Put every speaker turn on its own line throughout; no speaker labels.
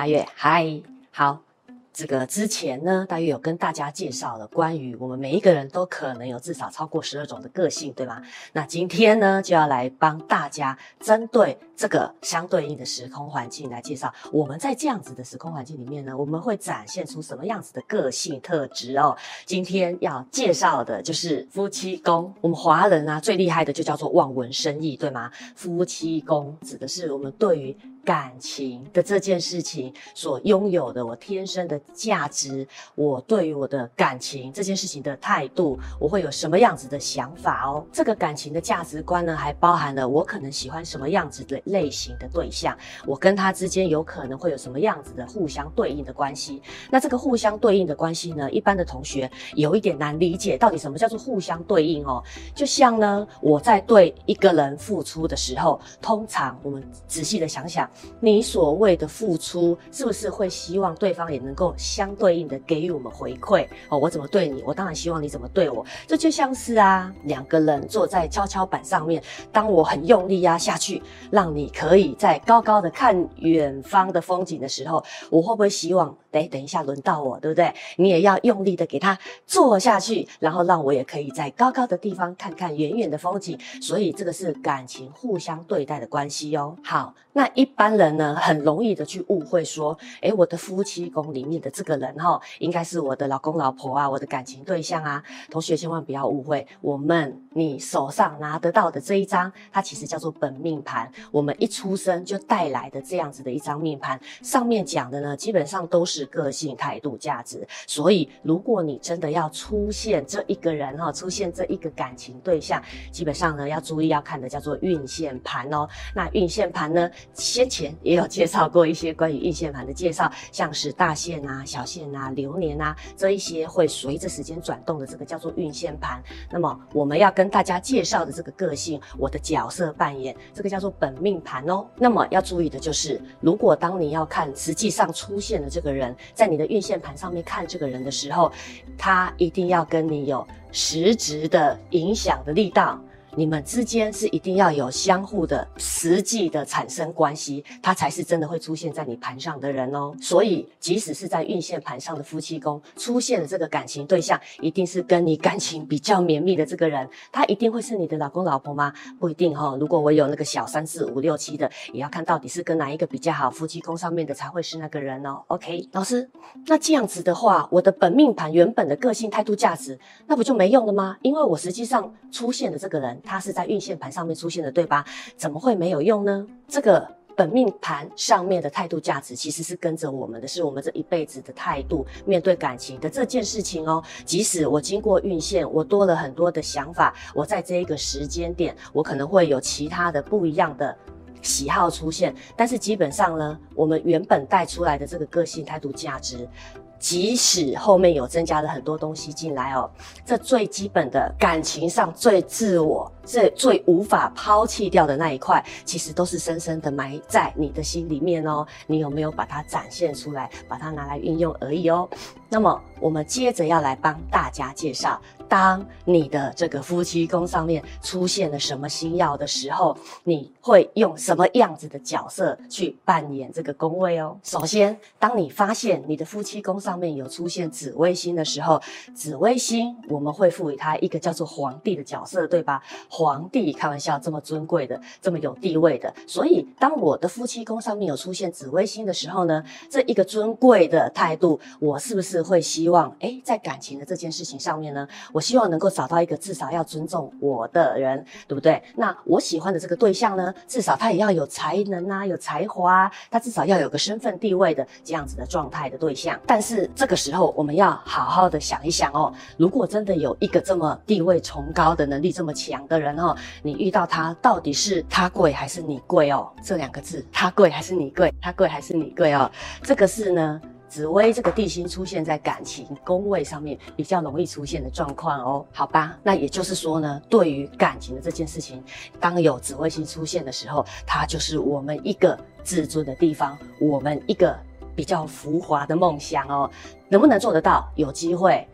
大月，嗨，好。这个之前呢，大约有跟大家介绍了关于我们每一个人都可能有至少超过十二种的个性，对吗？那今天呢，就要来帮大家针对这个相对应的时空环境来介绍，我们在这样子的时空环境里面呢，我们会展现出什么样子的个性特质哦。今天要介绍的就是夫妻宫，我们华人啊最厉害的就叫做望文生义，对吗？夫妻宫指的是我们对于感情的这件事情所拥有的，我天生的价值，我对于我的感情这件事情的态度，我会有什么样子的想法哦？这个感情的价值观呢，还包含了我可能喜欢什么样子的类型的对象，我跟他之间有可能会有什么样子的互相对应的关系。那这个互相对应的关系呢，一般的同学有一点难理解，到底什么叫做互相对应哦？就像呢，我在对一个人付出的时候，通常我们仔细的想想。你所谓的付出，是不是会希望对方也能够相对应的给予我们回馈？哦，我怎么对你，我当然希望你怎么对我。这就像是啊，两个人坐在跷跷板上面，当我很用力压下去，让你可以在高高的看远方的风景的时候，我会不会希望，等等一下轮到我，对不对？你也要用力的给他坐下去，然后让我也可以在高高的地方看看远远的风景。所以这个是感情互相对待的关系哦。好，那一一般。人呢，很容易的去误会说，诶，我的夫妻宫里面的这个人哈，应该是我的老公老婆啊，我的感情对象啊。同学千万不要误会，我们你手上拿得到的这一张，它其实叫做本命盘。我们一出生就带来的这样子的一张命盘，上面讲的呢，基本上都是个性、态度、价值。所以，如果你真的要出现这一个人哈，出现这一个感情对象，基本上呢，要注意要看的叫做运线盘哦。那运线盘呢，先前。也有介绍过一些关于运线盘的介绍，像是大线啊、小线啊、流年啊这一些会随着时间转动的，这个叫做运线盘。那么我们要跟大家介绍的这个个性，我的角色扮演，这个叫做本命盘哦。那么要注意的就是，如果当你要看实际上出现的这个人，在你的运线盘上面看这个人的时候，他一定要跟你有实质的影响的力道。你们之间是一定要有相互的实际的产生关系，他才是真的会出现在你盘上的人哦。所以，即使是在运线盘上的夫妻宫出现的这个感情对象，一定是跟你感情比较绵密的这个人，他一定会是你的老公老婆吗？不一定哈、哦。如果我有那个小三四五六七的，也要看到底是跟哪一个比较好，夫妻宫上面的才会是那个人哦。OK，老师，那这样子的话，我的本命盘原本的个性、态度、价值，那不就没用了吗？因为我实际上出现的这个人。它是在运线盘上面出现的，对吧？怎么会没有用呢？这个本命盘上面的态度价值，其实是跟着我们的，是我们这一辈子的态度，面对感情的这件事情哦。即使我经过运线，我多了很多的想法，我在这一个时间点，我可能会有其他的不一样的喜好出现，但是基本上呢，我们原本带出来的这个个性、态度、价值。即使后面有增加了很多东西进来哦，这最基本的感情上最自我、最最无法抛弃掉的那一块，其实都是深深的埋在你的心里面哦。你有没有把它展现出来，把它拿来运用而已哦？那么我们接着要来帮大家介绍。当你的这个夫妻宫上面出现了什么星曜的时候，你会用什么样子的角色去扮演这个宫位哦？首先，当你发现你的夫妻宫上上面有出现紫微星的时候，紫微星我们会赋予它一个叫做皇帝的角色，对吧？皇帝开玩笑，这么尊贵的，这么有地位的，所以当我的夫妻宫上面有出现紫微星的时候呢，这一个尊贵的态度，我是不是会希望，诶，在感情的这件事情上面呢，我。希望能够找到一个至少要尊重我的人，对不对？那我喜欢的这个对象呢，至少他也要有才能啊，有才华，他至少要有个身份地位的这样子的状态的对象。但是这个时候，我们要好好的想一想哦，如果真的有一个这么地位崇高的能力这么强的人哦，你遇到他到底是他贵还是你贵哦？这两个字，他贵还是你贵？他贵还是你贵哦？这个是呢。紫微这个地星出现在感情宫位上面，比较容易出现的状况哦，好吧？那也就是说呢，对于感情的这件事情，当有紫微星出现的时候，它就是我们一个自尊的地方，我们一个比较浮华的梦想哦，能不能做得到？有机会，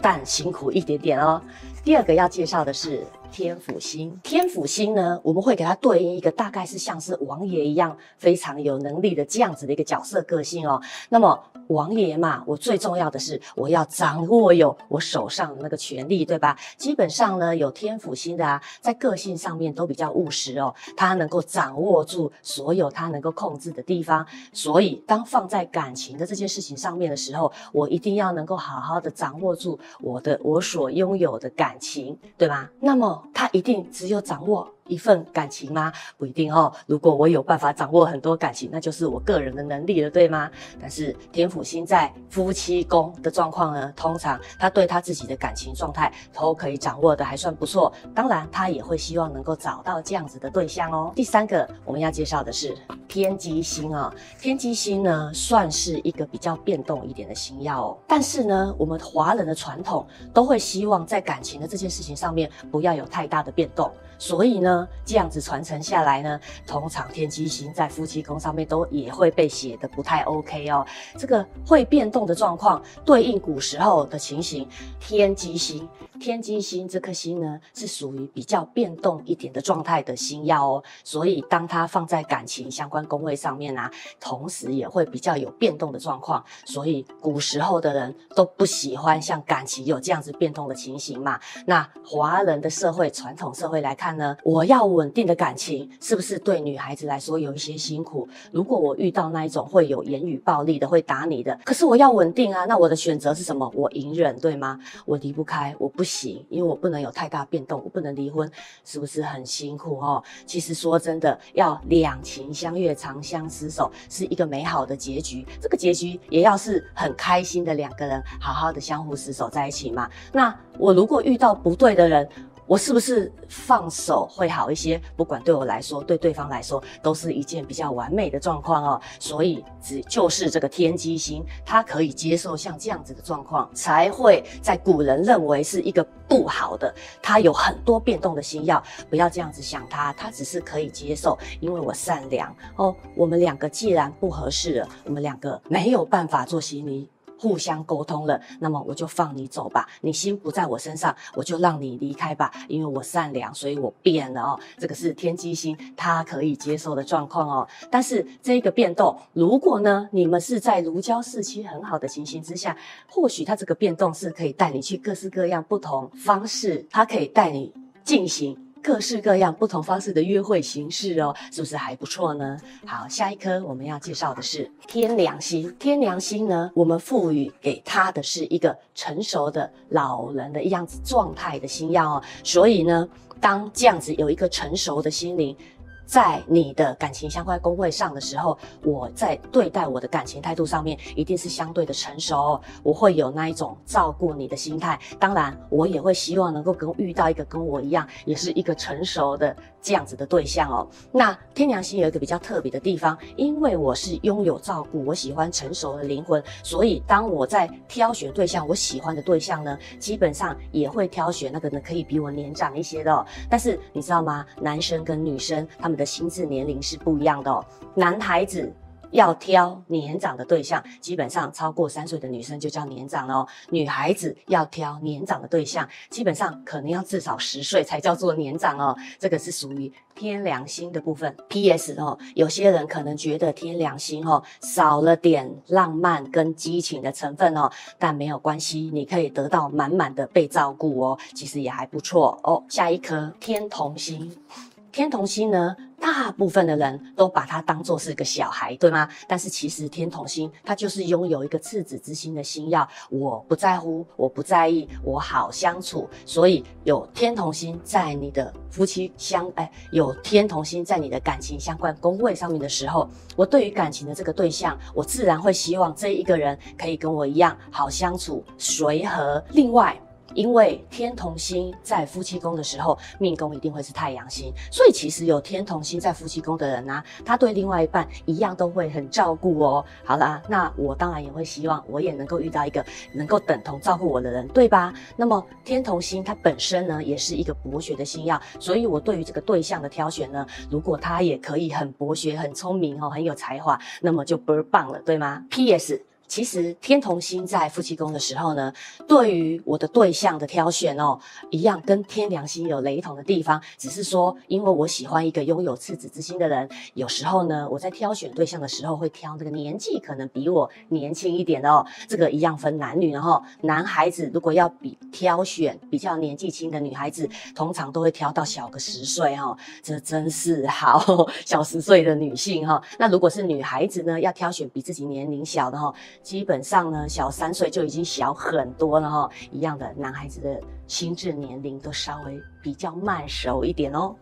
但辛苦一点点哦。第二个要介绍的是天府星。天府星呢，我们会给它对应一个大概是像是王爷一样非常有能力的这样子的一个角色个性哦。那么王爷嘛，我最重要的是我要掌握有我手上的那个权力，对吧？基本上呢，有天府星的啊，在个性上面都比较务实哦，他能够掌握住所有他能够控制的地方。所以当放在感情的这件事情上面的时候，我一定要能够好好的掌握住我的我所拥有的感情，对吧？那么他一定只有掌握。一份感情吗？不一定哦。如果我有办法掌握很多感情，那就是我个人的能力了，对吗？但是天府星在夫妻宫的状况呢，通常他对他自己的感情状态都可以掌握的还算不错。当然，他也会希望能够找到这样子的对象哦。第三个我们要介绍的是天机星啊、哦。天机星呢，算是一个比较变动一点的星曜哦。但是呢，我们华人的传统都会希望在感情的这件事情上面不要有太大的变动，所以呢。这样子传承下来呢，通常天机星在夫妻宫上面都也会被写的不太 OK 哦。这个会变动的状况，对应古时候的情形，天机星。天机星这颗星呢，是属于比较变动一点的状态的星曜哦，所以当它放在感情相关宫位上面啊，同时也会比较有变动的状况。所以古时候的人都不喜欢像感情有这样子变动的情形嘛。那华人的社会，传统社会来看呢，我要稳定的感情，是不是对女孩子来说有一些辛苦？如果我遇到那一种会有言语暴力的，会打你的，可是我要稳定啊，那我的选择是什么？我隐忍，对吗？我离不开，我不。行，因为我不能有太大变动，我不能离婚，是不是很辛苦哦？其实说真的，要两情相悦、长相厮守，是一个美好的结局。这个结局也要是很开心的两个人，好好的相互厮守在一起嘛。那我如果遇到不对的人，我是不是放手会好一些？不管对我来说，对对方来说，都是一件比较完美的状况哦。所以，只就是这个天机星，他可以接受像这样子的状况，才会在古人认为是一个不好的。他有很多变动的星曜，不要这样子想他，他只是可以接受，因为我善良哦。我们两个既然不合适了，我们两个没有办法做心理。互相沟通了，那么我就放你走吧。你心不在我身上，我就让你离开吧。因为我善良，所以我变了哦。这个是天机星他可以接受的状况哦。但是这个变动，如果呢，你们是在如胶似漆很好的情形之下，或许他这个变动是可以带你去各式各样不同方式，他可以带你进行。各式各样不同方式的约会形式哦，是不是还不错呢？好，下一颗我们要介绍的是天梁星。天梁星呢，我们赋予给他的是一个成熟的老人的样子状态的星曜哦，所以呢，当这样子有一个成熟的心灵。在你的感情相关工位上的时候，我在对待我的感情态度上面一定是相对的成熟，我会有那一种照顾你的心态。当然，我也会希望能够跟遇到一个跟我一样，也是一个成熟的这样子的对象哦。那天梁星有一个比较特别的地方，因为我是拥有照顾，我喜欢成熟的灵魂，所以当我在挑选对象，我喜欢的对象呢，基本上也会挑选那个呢可以比我年长一些的。但是你知道吗？男生跟女生他们。的心智年龄是不一样的哦。男孩子要挑年长的对象，基本上超过三岁的女生就叫年长哦。女孩子要挑年长的对象，基本上可能要至少十岁才叫做年长哦。这个是属于天良星的部分。P.S. 哦，有些人可能觉得天良星哦少了点浪漫跟激情的成分哦，但没有关系，你可以得到满满的被照顾哦，其实也还不错哦。下一颗天同星。天同星呢，大部分的人都把它当做是个小孩，对吗？但是其实天同星它就是拥有一个赤子之心的星曜，我不在乎，我不在意，我好相处。所以有天同星在你的夫妻相，哎，有天同星在你的感情相关宫位上面的时候，我对于感情的这个对象，我自然会希望这一个人可以跟我一样好相处、随和。另外，因为天同星在夫妻宫的时候，命宫一定会是太阳星，所以其实有天同星在夫妻宫的人呢、他对另外一半一样都会很照顾哦。好啦，那我当然也会希望我也能够遇到一个能够等同照顾我的人，对吧？那么天同星它本身呢，也是一个博学的星曜，所以我对于这个对象的挑选呢，如果他也可以很博学、很聪明哦，很有才华，那么就倍儿棒了，对吗？P.S. 其实天同星在夫妻宫的时候呢，对于我的对象的挑选哦，一样跟天梁星有雷同的地方，只是说，因为我喜欢一个拥有赤子之心的人，有时候呢，我在挑选对象的时候会挑那个年纪可能比我年轻一点的哦。这个一样分男女，然后男孩子如果要比挑选比较年纪轻的女孩子，通常都会挑到小个十岁哈、哦，这真是好，小十岁的女性哈、哦。那如果是女孩子呢，要挑选比自己年龄小的哈、哦，基本上呢，小三岁就已经小很多了哈、一样的，男孩子的心智年龄都稍微比较慢熟一点哦。